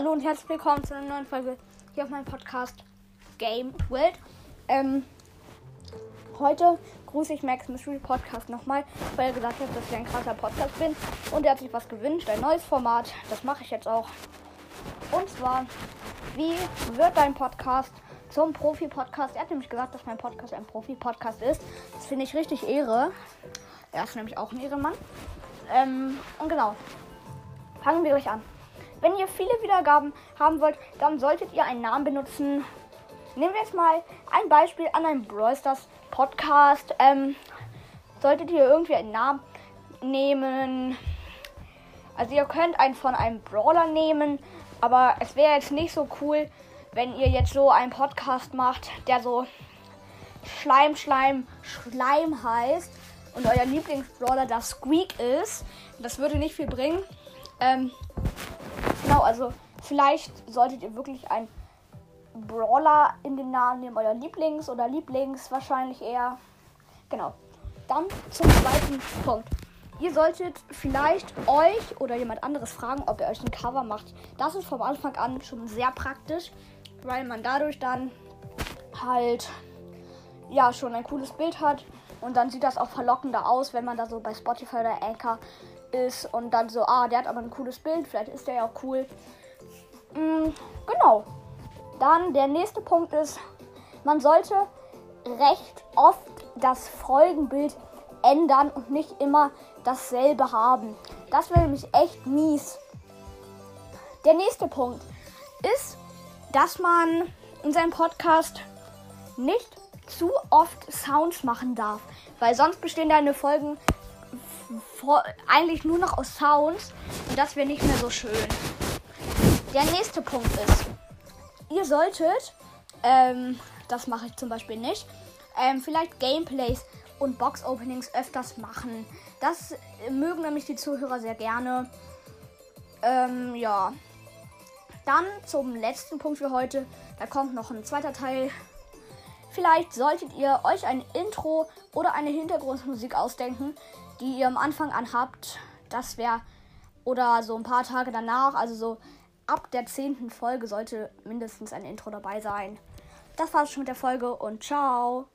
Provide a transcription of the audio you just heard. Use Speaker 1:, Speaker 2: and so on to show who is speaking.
Speaker 1: Hallo und herzlich willkommen zu einer neuen Folge hier auf meinem Podcast Game World. Ähm, heute grüße ich Max Mystery Podcast nochmal, weil er gesagt hat, dass ich ein krasser Podcast bin und er hat sich was gewünscht, ein neues Format. Das mache ich jetzt auch. Und zwar, wie wird dein Podcast zum Profi-Podcast? Er hat nämlich gesagt, dass mein Podcast ein Profi-Podcast ist. Das finde ich richtig Ehre. Er ist nämlich auch ein Ehrenmann. Ähm, und genau, fangen wir gleich an. Wenn ihr viele Wiedergaben haben wollt, dann solltet ihr einen Namen benutzen. Nehmen wir jetzt mal ein Beispiel an einem Brawl Stars Podcast. Ähm, solltet ihr irgendwie einen Namen nehmen. Also ihr könnt einen von einem Brawler nehmen, aber es wäre jetzt nicht so cool, wenn ihr jetzt so einen Podcast macht, der so Schleim, Schleim, Schleim heißt und euer Lieblingsbrawler das Squeak ist. Das würde nicht viel bringen. Ähm, Genau, also vielleicht solltet ihr wirklich einen Brawler in den Namen nehmen, euer Lieblings oder Lieblings wahrscheinlich eher. Genau. Dann zum zweiten Punkt. Ihr solltet vielleicht euch oder jemand anderes fragen, ob ihr euch ein Cover macht. Das ist vom Anfang an schon sehr praktisch, weil man dadurch dann halt ja schon ein cooles Bild hat und dann sieht das auch verlockender aus, wenn man da so bei Spotify oder Anchor ist und dann so, ah, der hat aber ein cooles Bild, vielleicht ist der ja auch cool. Mhm, genau. Dann der nächste Punkt ist, man sollte recht oft das Folgenbild ändern und nicht immer dasselbe haben. Das wäre nämlich echt mies. Der nächste Punkt ist, dass man in seinem Podcast nicht zu oft Sounds machen darf, weil sonst bestehen deine Folgen vor, eigentlich nur noch aus Sounds und das wäre nicht mehr so schön. Der nächste Punkt ist, ihr solltet, ähm, das mache ich zum Beispiel nicht, ähm, vielleicht Gameplays und Box-Openings öfters machen. Das mögen nämlich die Zuhörer sehr gerne. Ähm, ja. Dann zum letzten Punkt für heute. Da kommt noch ein zweiter Teil. Vielleicht solltet ihr euch ein Intro oder eine Hintergrundmusik ausdenken, die ihr am Anfang an habt. Das wäre oder so ein paar Tage danach, also so ab der zehnten Folge sollte mindestens ein Intro dabei sein. Das war's schon mit der Folge und ciao.